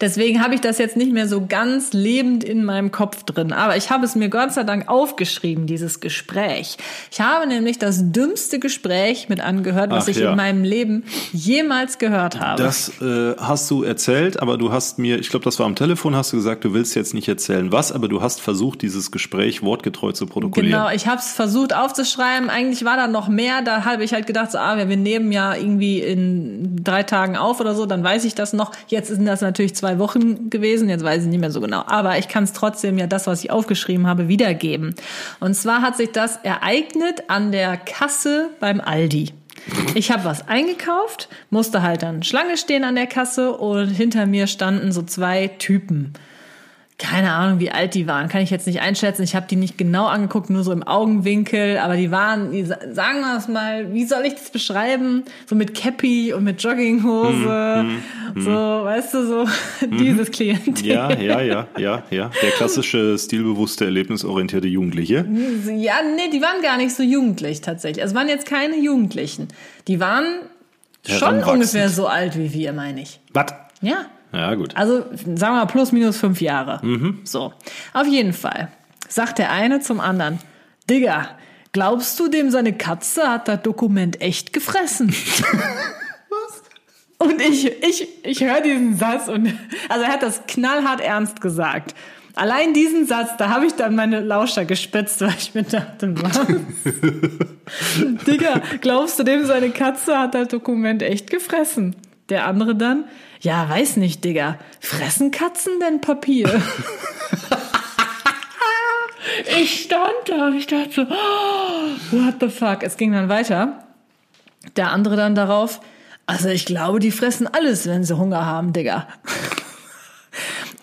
Deswegen habe ich das jetzt nicht mehr so ganz lebend in meinem Kopf drin. Aber ich habe es mir Gott sei Dank aufgeschrieben, dieses Gespräch. Ich habe nämlich das dümmste Gespräch mit angehört, was Ach ich ja. in meinem Leben jemals gehört habe. Das äh, hast du erzählt, aber du hast mir, ich glaube, das war am Telefon, hast du gesagt, du willst jetzt nicht erzählen, was, aber du hast versucht, dieses Gespräch wortgetreu zu protokollieren. Genau, ich habe es versucht aufzuschreiben. Eigentlich war da noch mehr. Da habe ich halt gedacht, so, ah, wir nehmen ja irgendwie in drei Tagen auf oder so, dann weiß ich das noch. Jetzt sind das natürlich zwei Wochen gewesen, jetzt weiß ich nicht mehr so genau. Aber ich kann es trotzdem ja das, was ich aufgeschrieben habe, wiedergeben. Und zwar hat sich das ereignet an der Kasse beim Aldi. Ich habe was eingekauft, musste halt dann Schlange stehen an der Kasse und hinter mir standen so zwei Typen keine Ahnung, wie alt die waren, kann ich jetzt nicht einschätzen. Ich habe die nicht genau angeguckt, nur so im Augenwinkel, aber die waren, die, sagen wir es mal, wie soll ich das beschreiben? So mit Cappy und mit Jogginghose, so, weißt du, so (laughs) dieses Klientel. Ja, ja, ja, ja, ja. Der klassische, stilbewusste, erlebnisorientierte Jugendliche. Ja, nee, die waren gar nicht so jugendlich tatsächlich. Es waren jetzt keine Jugendlichen. Die waren schon ungefähr so alt wie wir, meine ich. Was? Ja. Ja, gut. Also sagen wir mal plus minus fünf Jahre. So, auf jeden Fall sagt der eine zum anderen, Digga, glaubst du, dem seine Katze hat das Dokument echt gefressen? (laughs) Was? Und ich, ich, ich höre diesen Satz und also er hat das knallhart ernst gesagt. Allein diesen Satz, da habe ich dann meine Lauscher gespitzt, weil ich mir dachte, was? (laughs) Digga, glaubst du, dem seine Katze hat das Dokument echt gefressen? Der andere dann, ja, weiß nicht, Digga. Fressen Katzen denn Papier? (laughs) ich stand da und ich dachte so, oh, what the fuck? Es ging dann weiter. Der andere dann darauf, also ich glaube, die fressen alles, wenn sie Hunger haben, Digga.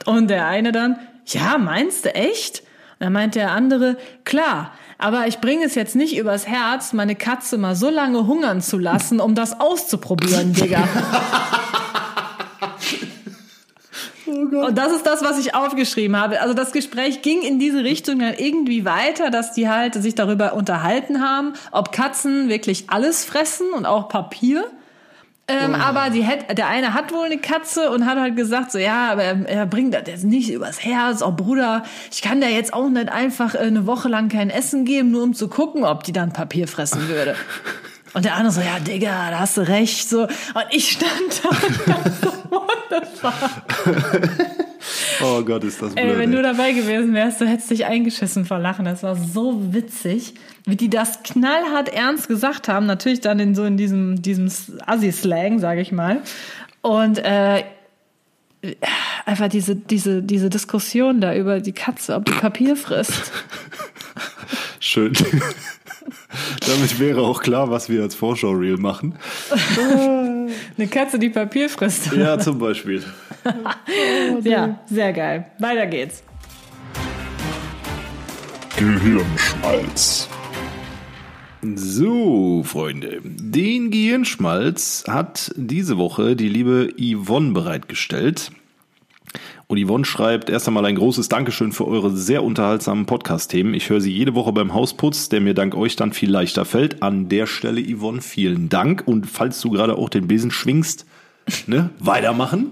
Und der eine dann, ja, meinst du echt? Und dann meint der andere, klar, aber ich bringe es jetzt nicht übers Herz, meine Katze mal so lange hungern zu lassen, um das auszuprobieren, Digga. (laughs) Und das ist das, was ich aufgeschrieben habe. Also das Gespräch ging in diese Richtung dann irgendwie weiter, dass die halt sich darüber unterhalten haben, ob Katzen wirklich alles fressen und auch Papier. Ähm, Aber die hat, der eine hat wohl eine Katze und hat halt gesagt, so ja, aber er, er bringt das jetzt nicht übers Herz. Oh Bruder, ich kann der jetzt auch nicht einfach äh, eine Woche lang kein Essen geben, nur um zu gucken, ob die dann Papier fressen würde. (laughs) Und der andere so, ja, Digga, da hast du recht. So. Und ich stand da und dachte so, (laughs) fuck? Oh Gott, ist das blöd. Ey, wenn ey. du dabei gewesen wärst, du hättest dich eingeschissen vor Lachen. Das war so witzig, wie die das knallhart ernst gesagt haben. Natürlich dann in so in diesem, diesem Assi-Slang, sage ich mal. Und äh, einfach diese, diese, diese Diskussion da über die Katze, ob die Papier frisst. (laughs) Schön. Damit wäre auch klar, was wir als Vorschau-Reel machen. Eine Katze, die Papier frisst. Ja, zum Beispiel. (laughs) Ja, sehr geil. Weiter geht's. Gehirnschmalz. So, Freunde. Den Gehirnschmalz hat diese Woche die liebe Yvonne bereitgestellt. Und Yvonne schreibt erst einmal ein großes Dankeschön für eure sehr unterhaltsamen Podcast-Themen. Ich höre sie jede Woche beim Hausputz, der mir dank euch dann viel leichter fällt. An der Stelle, Yvonne, vielen Dank. Und falls du gerade auch den Besen schwingst, ne, weitermachen.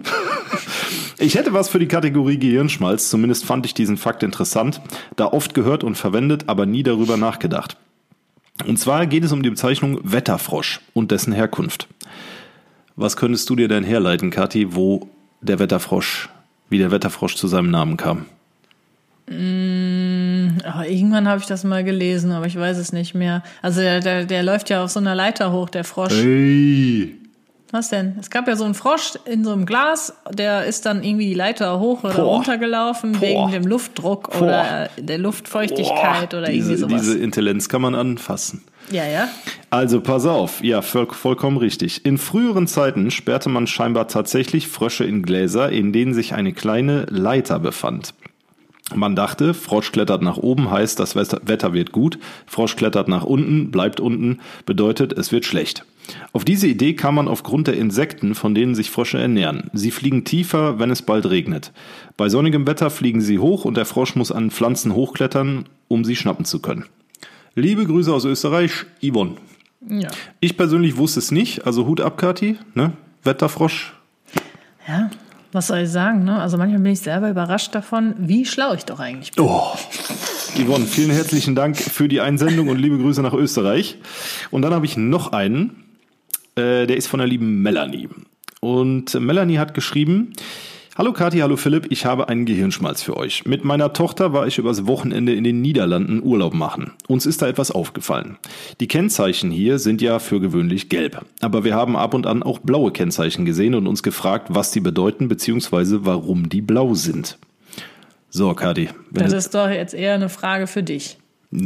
Ich hätte was für die Kategorie Gehirnschmalz. Zumindest fand ich diesen Fakt interessant, da oft gehört und verwendet, aber nie darüber nachgedacht. Und zwar geht es um die Bezeichnung Wetterfrosch und dessen Herkunft. Was könntest du dir denn herleiten, Kathi, wo der Wetterfrosch, wie der Wetterfrosch zu seinem Namen kam? Aber irgendwann habe ich das mal gelesen, aber ich weiß es nicht mehr. Also der, der, der läuft ja auf so einer Leiter hoch, der Frosch. Hey! Was denn? Es gab ja so einen Frosch in so einem Glas, der ist dann irgendwie die Leiter hoch oder Boah. runtergelaufen Boah. wegen dem Luftdruck Boah. oder der Luftfeuchtigkeit oder diese, irgendwie sowas. diese Intelligenz kann man anfassen. Ja, ja. Also pass auf, ja, voll, vollkommen richtig. In früheren Zeiten sperrte man scheinbar tatsächlich Frösche in Gläser, in denen sich eine kleine Leiter befand. Man dachte, Frosch klettert nach oben, heißt, das Wetter wird gut. Frosch klettert nach unten, bleibt unten, bedeutet, es wird schlecht. Auf diese Idee kam man aufgrund der Insekten, von denen sich Frösche ernähren. Sie fliegen tiefer, wenn es bald regnet. Bei sonnigem Wetter fliegen sie hoch und der Frosch muss an Pflanzen hochklettern, um sie schnappen zu können. Liebe Grüße aus Österreich, Yvonne. Ja. Ich persönlich wusste es nicht, also Hut ab, Kati, ne? Wetterfrosch. Ja, was soll ich sagen, ne? Also manchmal bin ich selber überrascht davon, wie schlau ich doch eigentlich bin. Oh. Yvonne, vielen herzlichen Dank für die Einsendung und liebe Grüße nach Österreich. Und dann habe ich noch einen, äh, der ist von der lieben Melanie. Und Melanie hat geschrieben, Hallo Kathi, hallo Philipp, ich habe einen Gehirnschmalz für euch. Mit meiner Tochter war ich übers Wochenende in den Niederlanden Urlaub machen. Uns ist da etwas aufgefallen. Die Kennzeichen hier sind ja für gewöhnlich gelb. Aber wir haben ab und an auch blaue Kennzeichen gesehen und uns gefragt, was die bedeuten bzw. warum die blau sind. So, Kathi, Das ist doch jetzt eher eine Frage für dich.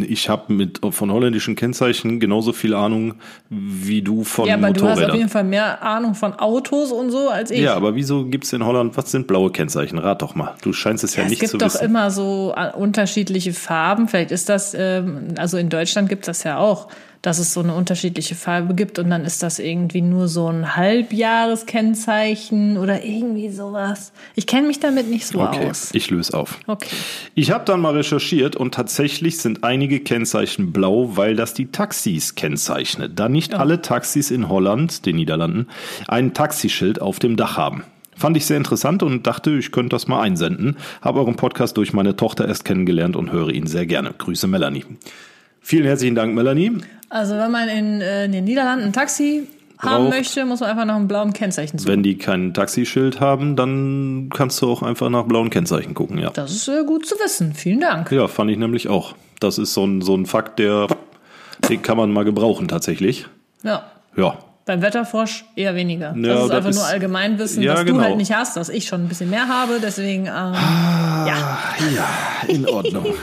Ich habe mit von holländischen Kennzeichen genauso viel Ahnung wie du von ja, aber du hast auf Motorrädern. jeden Fall mehr Ahnung von Autos und so als ich. ja, aber wieso gibt's in Holland, was sind blaue Kennzeichen? Rat doch mal. Du scheinst es ja, Ja, es nicht gibt zu doch wissen. immer so äh, unterschiedliche Farben. Vielleicht ist das, ähm, also in Deutschland gibt es das ja auch, dass es so eine unterschiedliche Farbe gibt und dann ist das irgendwie nur so ein Halbjahreskennzeichen oder irgendwie sowas. Ich kenne mich damit nicht so okay, aus. ich löse auf. Okay. Ich habe dann mal recherchiert und tatsächlich sind einige Kennzeichen blau, weil das die Taxis kennzeichnet. Da nicht alle Taxis in Holland, den Niederlanden, ein Taxischild auf dem Dach haben. Fand ich sehr interessant und dachte, ich könnte das mal einsenden. Habe euren Podcast durch meine Tochter erst kennengelernt und höre ihn sehr gerne. Grüße Melanie. Vielen herzlichen Dank, Melanie. Also wenn man in, äh, in den Niederlanden ein Taxi haben Braucht- möchte, muss man einfach nach einem blauen Kennzeichen suchen. Wenn die kein Taxischild haben, dann kannst du auch einfach nach blauen Kennzeichen gucken, ja. Das ist äh, gut zu wissen. Vielen Dank. Ja, fand ich nämlich auch. Das ist so ein, so ein Fakt, der, den kann man mal gebrauchen tatsächlich. Ja. Ja. Beim Wetterfrosch eher weniger. Ja, das ist das einfach ist- nur Allgemeinwissen, Ja, was genau. du halt nicht hast, dass ich schon ein bisschen mehr habe. Deswegen, ähm, ja. Ja, in Ordnung. (laughs)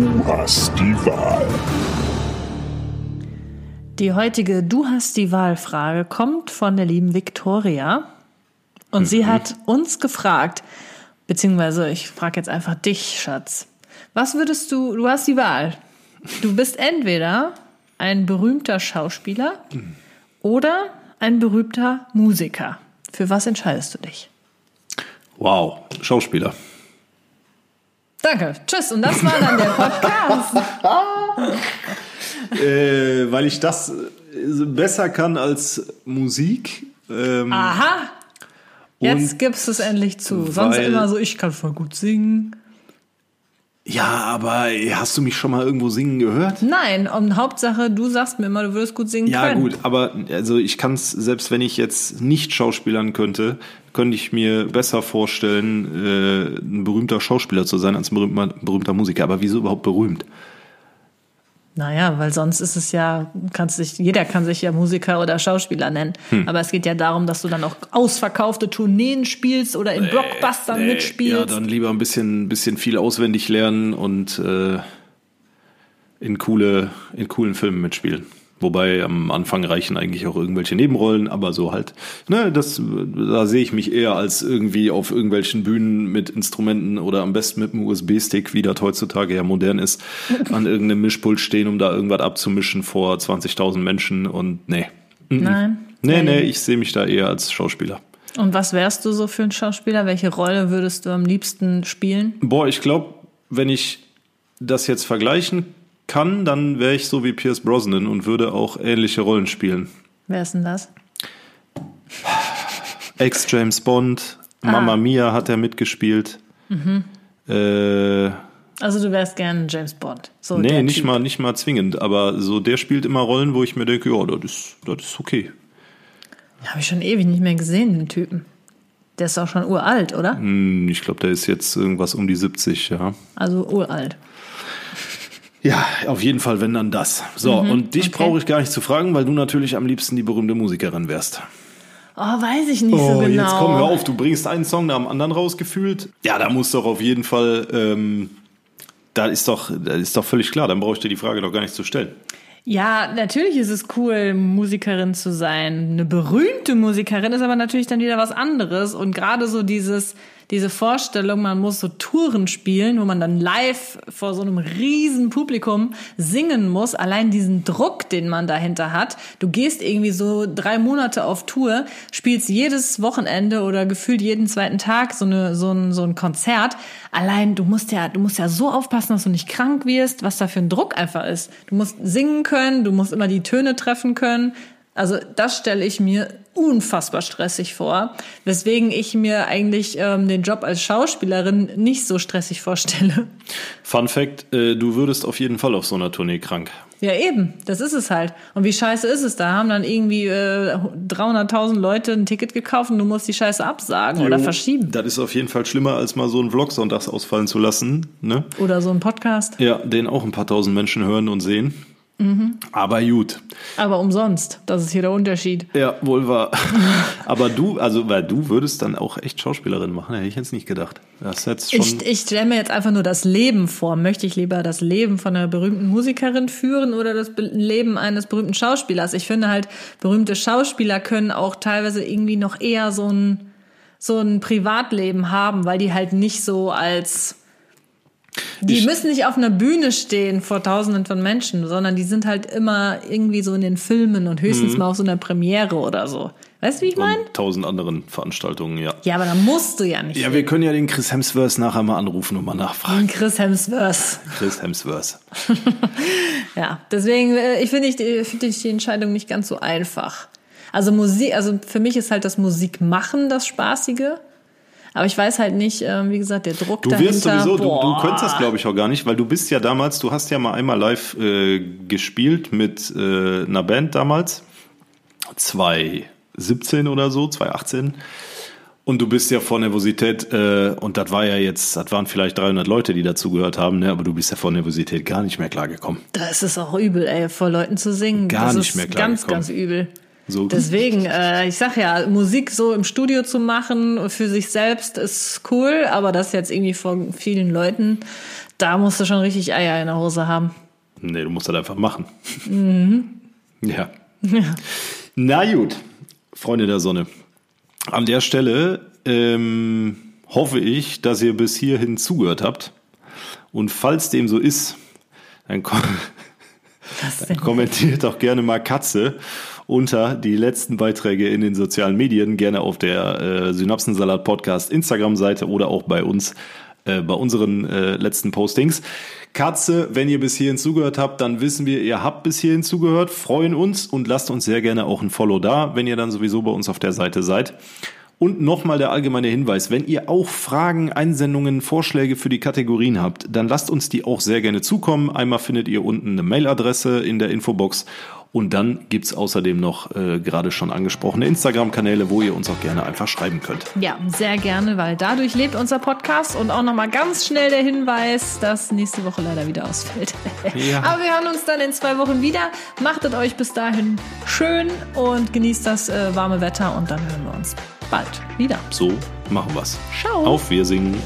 Du hast die Wahl. Die heutige Du hast die Wahlfrage kommt von der lieben Victoria. Und sie hat uns gefragt, beziehungsweise ich frage jetzt einfach dich, Schatz. Was würdest du, du hast die Wahl. Du bist entweder ein berühmter Schauspieler oder ein berühmter Musiker. Für was entscheidest du dich? Wow, Schauspieler. Danke. Tschüss. Und das war dann der Podcast. (laughs) Äh, weil ich das äh, besser kann als Musik. Ähm, Aha. Jetzt gibst du es endlich zu. Sonst immer so, ich kann voll gut singen. Ja, aber hast du mich schon mal irgendwo singen gehört? Nein, und Hauptsache, du sagst mir immer, du würdest gut singen Ja, können. gut, aber also ich kann es, selbst wenn ich jetzt nicht schauspielern könnte, könnte ich mir besser vorstellen, äh, ein berühmter Schauspieler zu sein als ein berühmter, berühmter Musiker. Aber wieso überhaupt berühmt? Naja, weil sonst ist es ja, kannst dich, jeder kann sich ja Musiker oder Schauspieler nennen. Hm. Aber es geht ja darum, dass du dann auch ausverkaufte Tourneen spielst oder in Blockbustern mitspielst. Ja, dann lieber ein bisschen, bisschen viel auswendig lernen und äh, in coole, in coolen Filmen mitspielen. Wobei am Anfang reichen eigentlich auch irgendwelche Nebenrollen, aber so halt, ne, das, da sehe ich mich eher als irgendwie auf irgendwelchen Bühnen mit Instrumenten oder am besten mit einem USB-Stick, wie das heutzutage ja modern ist, (laughs) an irgendeinem Mischpult stehen, um da irgendwas abzumischen vor 20.000 Menschen und nee. Nein. Nee, nee, ich sehe mich da eher als Schauspieler. Und was wärst du so für ein Schauspieler? Welche Rolle würdest du am liebsten spielen? Boah, ich glaube, wenn ich das jetzt vergleichen kann, dann wäre ich so wie Pierce Brosnan und würde auch ähnliche Rollen spielen. Wer ist denn das? Ex-James Bond, Mamma Mia hat er mitgespielt. Äh, Also du wärst gern James Bond. So nee, nicht Typ. mal, nicht mal zwingend, aber so der spielt immer Rollen, wo ich mir denke, ja, das ist, das ist okay. Habe ich schon ewig nicht mehr gesehen, den Typen. Der ist auch schon uralt, oder? Hm, Ich glaube, der ist jetzt irgendwas um die 70, ja. Also uralt. Ja, auf jeden Fall, wenn dann das. So, und dich Mhm, okay. brauche ich gar nicht zu fragen, weil du natürlich am liebsten die berühmte Musikerin wärst. Oh, weiß ich nicht so genau. jetzt komm, hör auf, du bringst einen Song nach dem anderen rausgefühlt. Ja, da muss doch auf jeden Fall, ähm, da ist doch, da ist doch völlig klar, dann brauche ich dir die Frage doch gar nicht zu stellen. Ja, natürlich ist es cool, Musikerin zu sein. Eine berühmte Musikerin ist aber natürlich dann wieder was anderes. Und gerade so dieses, diese Vorstellung, man muss so Touren spielen, wo man dann live vor so einem riesen Publikum singen muss. Allein diesen Druck, den man dahinter hat. Du gehst irgendwie so drei Monate auf Tour, spielst jedes Wochenende oder gefühlt jeden zweiten Tag so, eine, so, ein, so ein Konzert. Allein du musst ja, du musst ja so aufpassen, dass du nicht krank wirst, was da für ein Druck einfach ist. Du musst singen können, du musst immer die Töne treffen können. Also das stelle ich mir unfassbar stressig vor, weswegen ich mir eigentlich ähm, den Job als Schauspielerin nicht so stressig vorstelle. Fun Fact, äh, du würdest auf jeden Fall auf so einer Tournee krank. Ja eben, das ist es halt. Und wie scheiße ist es? Da haben dann irgendwie äh, 300.000 Leute ein Ticket gekauft und du musst die Scheiße absagen oder Jo, verschieben. Das ist auf jeden Fall schlimmer, als mal so einen Vlog sonntags ausfallen zu lassen. Ne? Oder so ein Podcast. Ja, den auch ein paar tausend Menschen hören und sehen. Mhm. Aber gut. Aber umsonst. Das ist hier der Unterschied. Ja, wohl wahr. (laughs) Aber du, also, weil du würdest dann auch echt Schauspielerin machen, hätte ich jetzt nicht gedacht. Das jetzt schon. Ich, ich stelle mir jetzt einfach nur das Leben vor. Möchte ich lieber das Leben von einer berühmten Musikerin führen oder das Be Leben eines berühmten Schauspielers? Ich finde halt, berühmte Schauspieler können auch teilweise irgendwie noch eher so ein, so ein Privatleben haben, weil die halt nicht so als die Ich- müssen nicht auf einer Bühne stehen vor Tausenden von Menschen, sondern die sind halt immer irgendwie so in den Filmen und Mhm. höchstens mal auf so einer Premiere oder so. Weißt du, wie ich meine? tausend anderen Veranstaltungen, ja. Ja, aber da musst du ja nicht. Ja, wir können ja den Chris Hemsworth nachher mal anrufen und mal nachfragen. Chris Hemsworth. Chris Hemsworth. (laughs) Ja, deswegen äh, ich finde ich, die- finde ich die Entscheidung nicht ganz so einfach. Also Musik, also für mich ist halt das Musikmachen das Spaßige. Aber ich weiß halt nicht, ähm, wie gesagt, der Druck Du dahinter. wirst sowieso, du, du könntest das glaube ich auch gar nicht, weil du bist ja damals, du hast ja mal einmal live äh, gespielt mit äh, einer Band damals, 2017 oder so, 2018. Und du bist ja vor Nervosität, äh, und das war ja jetzt, das waren vielleicht 300 Leute, die dazugehört haben, ne? aber du bist ja vor Nervosität gar nicht mehr klargekommen. Da ist es auch übel, ey, vor Leuten zu singen. Gar das nicht ist mehr ganz, klargekommen. ganz übel. So, Deswegen, (laughs) äh, ich sag ja, Musik so im Studio zu machen für sich selbst ist cool, aber das jetzt irgendwie vor vielen Leuten, da musst du schon richtig Eier in der Hose haben. Nee, du musst das einfach machen. Mhm. (laughs) Ja. Na gut, Freunde der Sonne. An der Stelle ähm, hoffe ich, dass ihr bis hierhin zugehört habt. Und falls dem so ist, dann, kom denn? kommentiert doch gerne mal Katze unter die letzten Beiträge in den sozialen Medien, gerne auf der äh, Synapsensalat Podcast Instagram-Seite oder auch bei uns äh, bei unseren äh, letzten Postings. Katze, wenn ihr bis hierhin zugehört habt, dann wissen wir, ihr habt bis hierhin zugehört, freuen uns und lasst uns sehr gerne auch ein Follow da, wenn ihr dann sowieso bei uns auf der Seite seid. Und nochmal der allgemeine Hinweis, wenn ihr auch Fragen, Einsendungen, Vorschläge für die Kategorien habt, dann lasst uns die auch sehr gerne zukommen. Einmal findet ihr unten eine Mailadresse in der Infobox und dann gibt's außerdem noch äh, gerade schon angesprochene Instagram-Kanäle, wo ihr uns auch gerne einfach schreiben könnt. Ja, sehr gerne, weil dadurch lebt unser Podcast und auch nochmal ganz schnell der Hinweis, dass nächste Woche leider wieder ausfällt. Ja. Aber wir hören uns dann in zwei Wochen wieder. Machtet euch bis dahin schön und genießt das äh, warme Wetter und dann hören wir uns bald wieder. So machen wir's. Ciao. Auf Wirsingen.